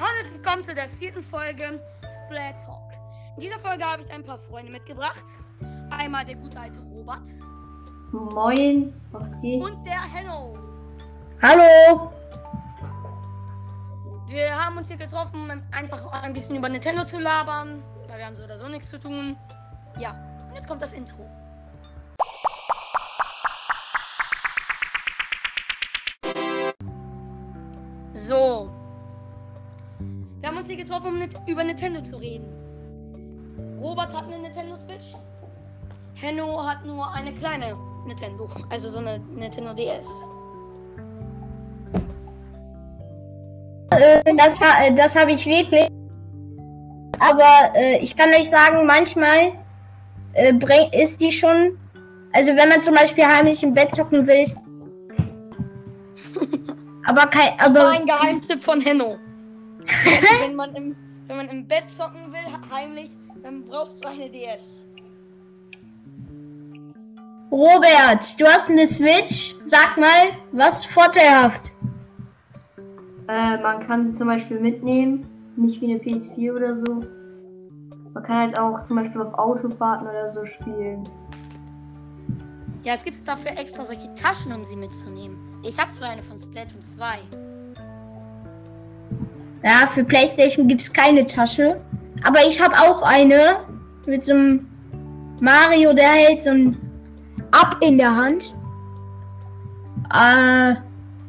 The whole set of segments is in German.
Hallo und willkommen zu der vierten Folge Splat Talk. In dieser Folge habe ich ein paar Freunde mitgebracht. Einmal der gute alte Robert Moin, was geht? und der Hello. Hallo! Wir haben uns hier getroffen, um einfach ein bisschen über Nintendo zu labern, weil wir haben so oder so nichts zu tun. Ja, und jetzt kommt das Intro. So. Wir haben uns hier getroffen, um über Nintendo zu reden. Robert hat eine Nintendo Switch. Henno hat nur eine kleine Nintendo, also so eine Nintendo DS. Äh, das äh, das habe ich wirklich. Aber äh, ich kann euch sagen, manchmal ist die schon. Also wenn man zum Beispiel heimlich im Bett zocken will, aber kein. Das war Also ein Geheimtipp von Henno. Wenn, man im, wenn man im Bett zocken will, heimlich, dann brauchst du eine DS. Robert, du hast eine Switch. Sag mal, was vorteilhaft? Äh, man kann sie zum Beispiel mitnehmen, nicht wie eine PS4 oder so. Man kann halt auch zum Beispiel auf Autofahrten oder so spielen. Ja, es gibt dafür extra solche Taschen, um sie mitzunehmen. Ich habe so eine von Splatoon 2. Ja, für PlayStation gibt es keine Tasche. Aber ich habe auch eine mit so einem Mario, der hält so ein Ab in der Hand. Äh,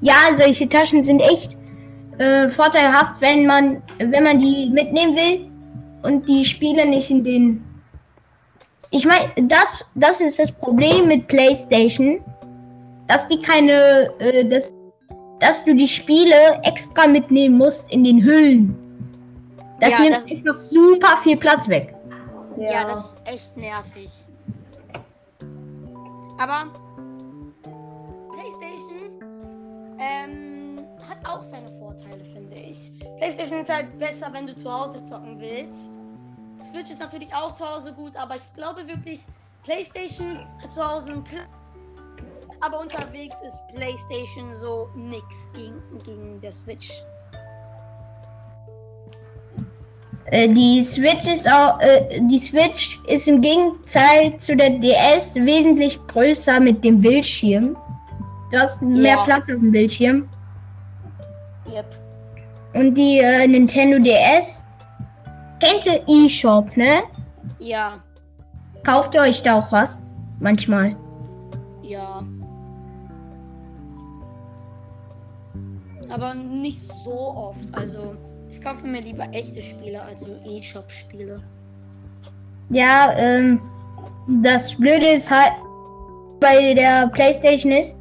ja, solche Taschen sind echt äh, vorteilhaft, wenn man, wenn man die mitnehmen will und die Spiele nicht in den. Ich meine, das, das ist das Problem mit PlayStation, dass die keine, äh, das dass du die Spiele extra mitnehmen musst in den Hüllen. Das Ja, nimmt das- einfach super viel Platz weg. Ja. das ist echt nervig. Aber PlayStation ähm, hat auch seine Vorteile, finde ich. PlayStation ist halt besser, wenn du zu Hause zocken willst. Switch ist natürlich auch zu Hause gut, aber ich glaube wirklich, PlayStation hat zu Hause einen aber unterwegs ist PlayStation so nix gegen, gegen der Switch. Äh, die Switch ist auch, äh, die Switch ist im Gegenteil zu der DS wesentlich größer mit dem Bildschirm. Du hast mehr Ja. Platz auf dem Bildschirm. Yep. Und die äh, Nintendo DS kennt ihr eShop, ne? Ja, Kauft ihr euch da auch was? Manchmal. ja. Aber nicht so oft. Also, ich kaufe mir lieber echte Spiele als so E-Shop-Spiele. Ja, ähm, das Blöde ist halt bei der PlayStation ist,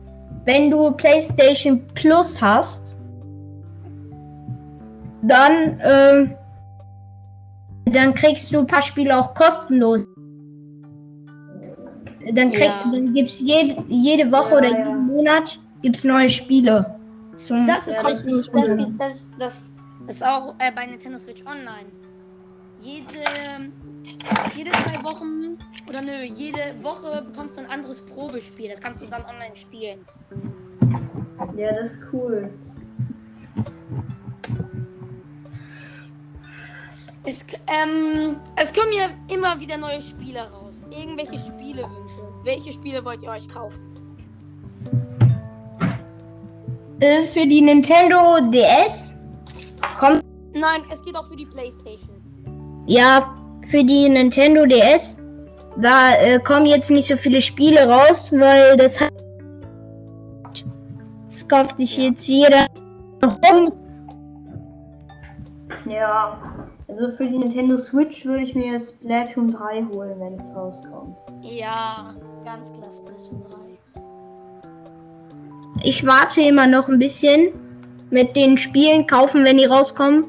wenn du PlayStation Plus hast, dann, ähm, dann kriegst du ein paar Spiele auch kostenlos. Dann, krieg, Ja. dann gibt's jede, jede Woche Ja, oder ja. jeden Monat gibt's neue Spiele. Das ist richtig. Das ist, das, das ist auch äh, bei Nintendo Switch Online. Jede, jede zwei Wochen oder nö, jede Woche bekommst du ein anderes Probespiel. Das kannst du dann online spielen. Ja, das ist cool. Es, ähm, es kommen ja immer wieder neue Spiele raus. Irgendwelche Spielewünsche. Welche Spiele wollt ihr euch kaufen? Äh, für die Nintendo DS kommt Nein, es geht auch für die Playstation. Ja, für die Nintendo DS, da äh, kommen jetzt nicht so viele Spiele raus, weil das hat. Das kauft sich jetzt jeder rum. Ja. Also für die Nintendo Switch würde ich mir Splatoon 3 holen, wenn es rauskommt. Ja, ganz klar Splatoon 3. Ich warte immer noch ein bisschen mit den Spielen kaufen, wenn die rauskommen.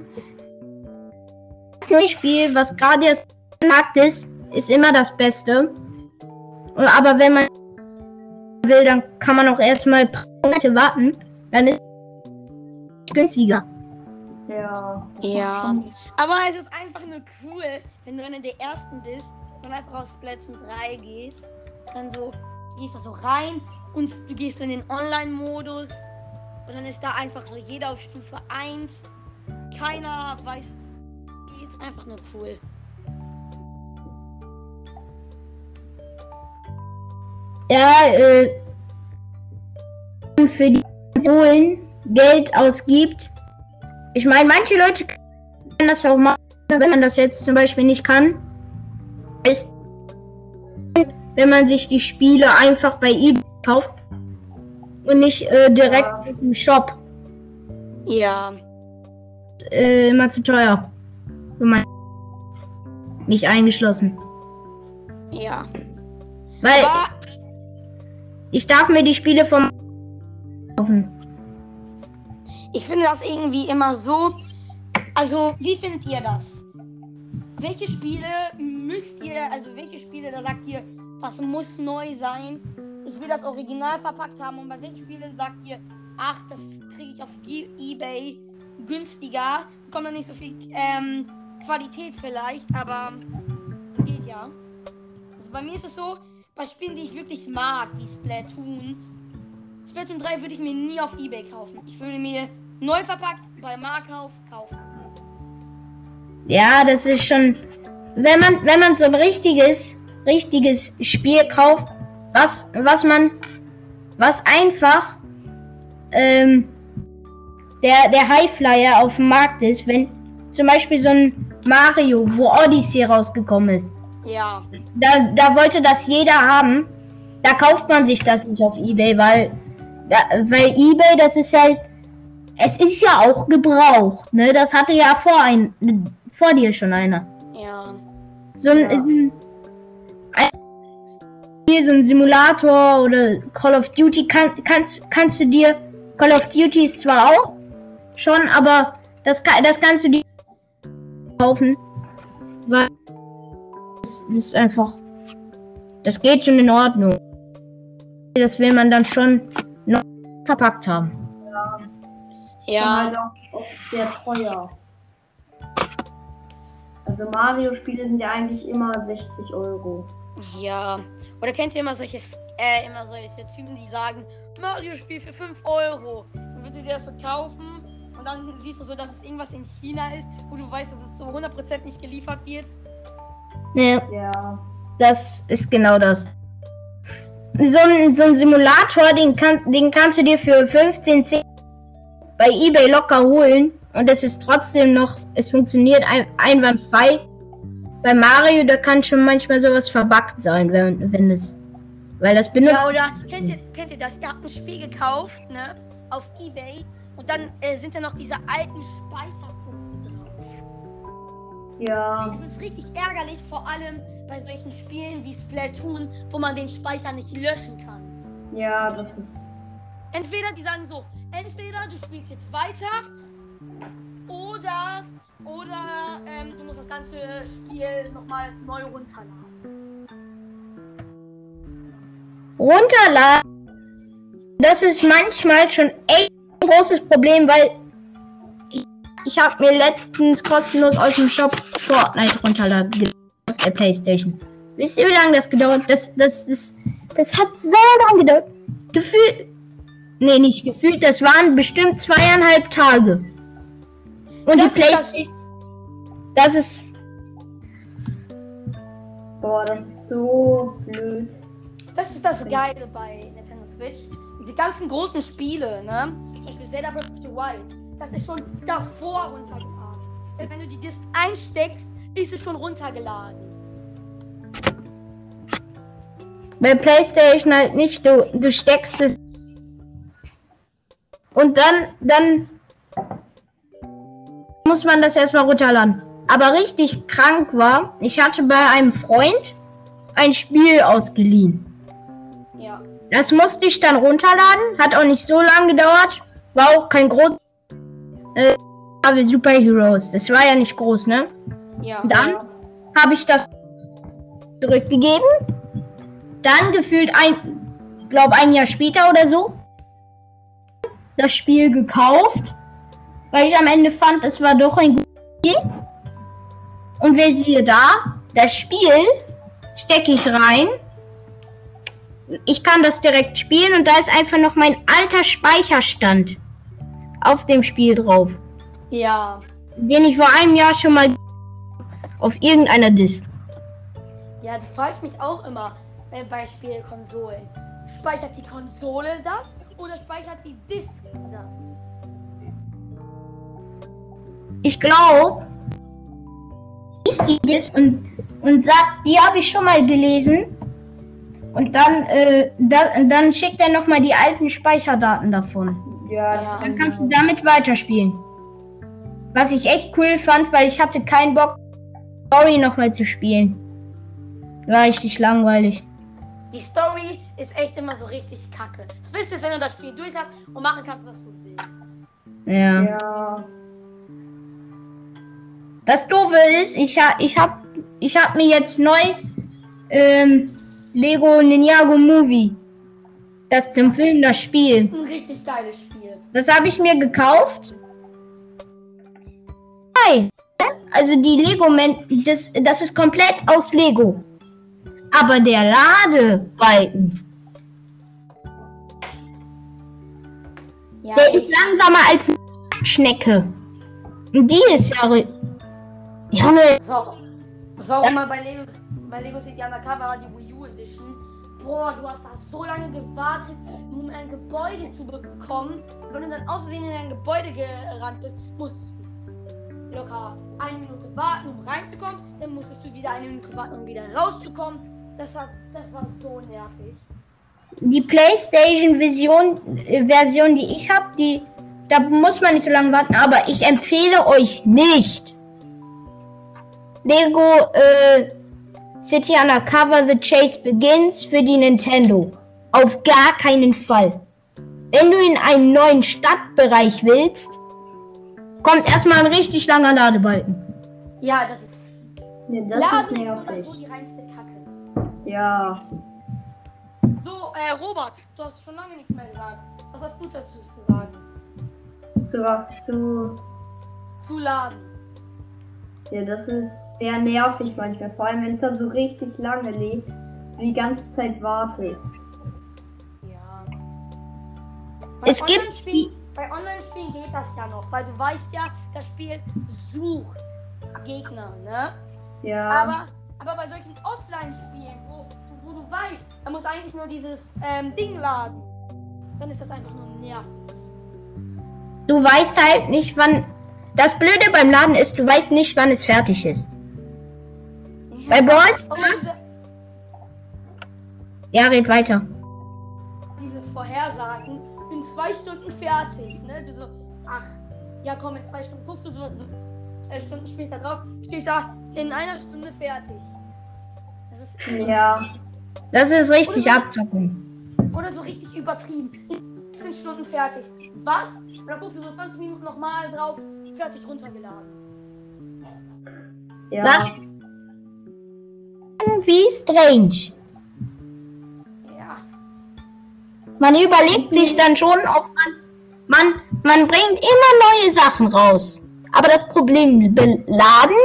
Das Spiel, was gerade erst am Markt ist, ist immer das Beste. Aber wenn man will, dann kann man auch erstmal ein paar Monate warten. Dann ist es günstiger. Ja. Ja. Aber es ist einfach nur cool, wenn du einer der ersten bist und einfach auf Splatoon 3 gehst. Dann so, du gehst da so rein und du gehst so in den Online-Modus. Und dann ist da einfach so jeder auf Stufe 1. keiner weiß. Geht einfach nur cool. Ja, äh, für die Konsolen Geld ausgibt. Ich meine, manche Leute können das auch machen, wenn man das jetzt zum Beispiel nicht kann. Ist, wenn man sich die Spiele einfach bei eBay kauft und nicht äh, direkt Ja. im Shop. Ja. Äh, immer zu teuer. Mich eingeschlossen. Ja. Weil Aber ich darf mir die Spiele vom kaufen. ich finde das irgendwie immer so. Also, wie findet ihr das? Welche Spiele müsst ihr, also welche Spiele, da sagt ihr, das muss neu sein? Ich will das Original verpackt haben. Und bei welchen Spielen sagt ihr, ach, das kriege ich auf Ebay günstiger? Bekommt dann nicht so viel ähm, Qualität vielleicht, aber geht ja. Also bei mir ist es so, bei Spielen, die ich wirklich mag, wie Splatoon, Splatoon 3 würde ich mir nie auf Ebay kaufen. Ich würde mir neu verpackt bei Markauf kaufen. Ja, das ist schon. Wenn man, wenn man so ein richtiges, richtiges Spiel kauft, was, was man, was einfach ähm, der, der Highflyer auf dem Markt ist, wenn zum Beispiel so ein Mario, wo Odyssey rausgekommen ist, Ja, da, da wollte das jeder haben. Da kauft man sich das nicht auf Ebay, weil, da, weil Ebay, das ist halt, es ist ja auch gebraucht, ne? Das hatte ja vor ein, vor dir schon einer. ja. So ein, Ja. ein, ein hier so ein Simulator oder Call of Duty kann, kannst, kannst du dir Call of Duty ist zwar auch schon, aber das, kann- das kannst du dir kaufen, weil das ist einfach, das geht schon in Ordnung. Das will man dann schon noch verpackt haben. Ja. Ja, halt auch sehr teuer. Also Mario-Spiele sind ja eigentlich immer 60 Euro. Ja. Oder kennt ihr immer solche, äh, immer solche Typen, die sagen, Mario-Spiel für 5 Euro. Dann willst du dir das so kaufen und dann siehst du so, dass es irgendwas in China ist, wo du weißt, dass es so 100% nicht geliefert wird. Ja. Ja. Das ist genau das. So ein, so ein Simulator, den, kann, den kannst du dir für 15, 10 bei eBay locker holen. Und es ist trotzdem noch, es funktioniert ein, einwandfrei. Bei Mario, da kann schon manchmal sowas verbuggt sein, wenn, wenn es. Weil das benutzt. Ja, oder kennt ihr, kennt ihr das? Ihr habt ein Spiel gekauft, ne? Auf Ebay und dann äh, sind da noch diese alten Speicherpunkte drauf. Ja. Das ist richtig ärgerlich, vor allem bei solchen Spielen wie Splatoon, wo man den Speicher nicht löschen kann. Ja, das ist. Entweder die sagen so, entweder du spielst jetzt weiter oder oder das ganze Spiel nochmal neu runterladen. runterladen. Das ist manchmal schon echt ein großes Problem, weil ich, habe mir letztens kostenlos aus dem Shop Fortnite runterladen auf der Playstation. Wisst ihr, wie lange das gedauert? Das, das, das, das hat so lange gedauert. Gefühlt. Nee, nicht gefühlt. Das waren bestimmt zweieinhalb Tage. Und Das die Playstation. Das ist. Boah, das ist so blöd. Das ist das Geile bei Nintendo Switch. Diese ganzen großen Spiele, ne? Zum Beispiel Zelda Breath of the Wild. Das ist schon davor runtergeladen. Selbst wenn du die Disk einsteckst, ist es schon runtergeladen. Bei PlayStation halt nicht. Du, du steckst es. Und dann, dann muss man das erstmal runterladen. Aber richtig krank war, ich hatte bei einem Freund ein Spiel ausgeliehen. Ja. Das musste ich dann runterladen, hat auch nicht so lange gedauert, war auch kein groß. Äh, aber Super Heroes, das war ja nicht groß, ne? Ja. Dann habe ich das zurückgegeben. Dann gefühlt ein, glaube ein Jahr später oder so, das Spiel gekauft, weil ich am Ende fand, es war doch ein gutes Spiel. Und wer siehe da, das Spiel stecke ich rein. Ich kann das direkt spielen und da ist einfach noch mein alter Speicherstand auf dem Spiel drauf. Ja. den ich vor einem Jahr schon mal auf irgendeiner Disk. Ja, das frage ich mich auch immer äh, bei Spielkonsolen. Speichert die Konsole das oder speichert die Disk das? Ich glaube, Disk und, und sagt, die habe ich schon mal gelesen. Und dann, äh, da, dann schickt er nochmal die alten Speicherdaten davon. Ja, Ja. Dann kannst du damit weiterspielen. Was ich echt cool fand, weil ich hatte keinen Bock, Story nochmal zu spielen. War richtig langweilig. Die Story ist echt immer so richtig kacke. Das Beste ist, wenn du das Spiel durch hast und machen kannst, was du willst. Ja. Ja. Das Doofe ist, ich, ha, ich hab, ich hab mir jetzt neu ähm, Lego Ninjago Movie. Das zum Film, das Spiel. Ein richtig geiles Spiel. Das habe ich mir gekauft. Also die Lego, Men das, das ist komplett aus Lego. Aber der Ladebalken, Ja, der ist langsamer als eine Schnecke. Und die ist ja. Junge, Das war auch, das war auch immer bei Lego, bei Lego City Undercover, die Wii U Edition. Boah, du hast da so lange gewartet, nur um ein Gebäude zu bekommen. Und wenn du dann aus Versehen in ein Gebäude gerannt bist, musstest du locker eine Minute warten, um reinzukommen. Dann musstest du wieder eine Minute warten, um wieder rauszukommen. Das war, das war so nervig. die PlayStation Vision, äh, Version, die ich habe, die da muss man nicht so lange warten, aber ich empfehle euch nicht Lego äh, City Undercover The Chase Begins für die Nintendo. Auf gar keinen Fall. Wenn du in einen neuen Stadtbereich willst, kommt erstmal ein richtig langer Ladebalken. Ja, das ist. Nee, das Laden ist nervig. so die reinste Kacke. Ja. So, äh, Robert, du hast schon lange nichts mehr gesagt. Was hast du dazu zu sagen? Zu was zu. Zu laden. Ja, das ist sehr nervig manchmal. Vor allem, wenn es dann so richtig lange lädt und die ganze Zeit wartest. Ja. Es gibt Online-Spielen- Bei Online-Spielen geht das ja noch, weil du weißt ja, das Spiel sucht Gegner, ne? Ja. Aber, aber bei solchen Offline-Spielen, wo, wo du weißt, da muss eigentlich nur dieses ähm, Ding laden, dann ist das einfach nur nervig. Du weißt halt nicht, wann. Das Blöde beim Laden ist, du weißt nicht, wann es fertig ist. Bei Brawl diese, Ja, red weiter. diese Vorhersagen, in zwei Stunden fertig, ne? Du so, ach, ja komm, in zwei Stunden guckst du so, so äh, Stunden später drauf, steht da, in einer Stunde fertig. Das ist ja. Das ist richtig Abzocken. Oder so richtig übertrieben. In 15 Stunden fertig. Was? Und dann guckst du so 20 Minuten nochmal drauf, fertig runtergeladen. Ja. Das- Irgendwie strange. Ja. Man überlegt sich dann schon, ob man. Man, man bringt immer neue Sachen raus. Aber das Problem, beladen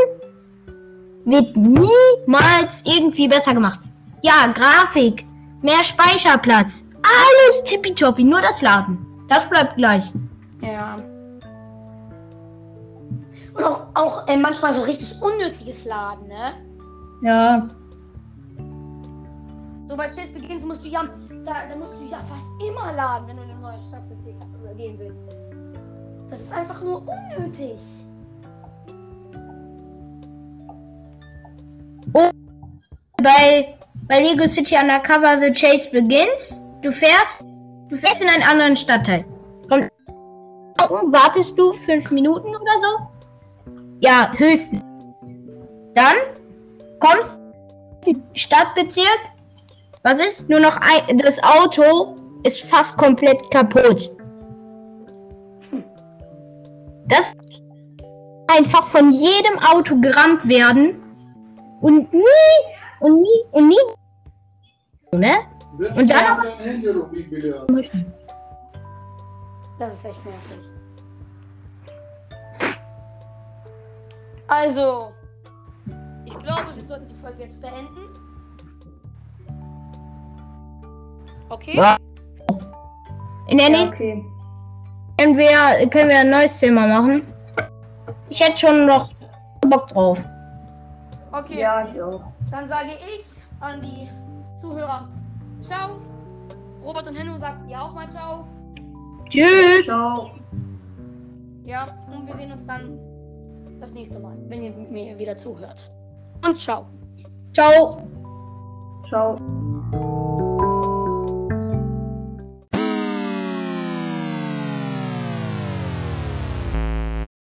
wird niemals irgendwie besser gemacht. Ja, Grafik, mehr Speicherplatz, alles tippitoppi, nur das Laden. Das bleibt gleich. Ja. Und auch, auch äh, manchmal so richtig unnötiges Laden, ne? Ja. So bei Chase Begins musst du ja, da, da musst du ja fast immer laden, wenn du in eine neue Stadtbezirk gehen willst. Das ist einfach nur unnötig. Bei, bei Lego City Undercover The Chase Begins, du fährst, du fährst in einen anderen Stadtteil. Kommt, wartest du fünf Minuten oder so? Ja, höchstens. Dann kommst Stadtbezirk. Was ist? Nur noch ein, das Auto ist fast komplett kaputt. Das einfach von jedem Auto gerammt werden und nie und nie und nie ne? Und dann aber- Das ist echt nervig. Also, ich glaube, wir sollten die Folge jetzt beenden. Okay? Ja. In der ja nächsten okay. können wir, können wir ein neues Thema machen. Ich hätte schon noch Bock drauf. Okay, Ja, ich auch. dann sage ich an die Zuhörer Ciao. Robert und Henno sagten ja auch mal Ciao. Tschüss. Ciao. Ja, und wir sehen uns dann das nächste Mal, wenn ihr mir wieder zuhört. Und ciao. Ciao. Ciao.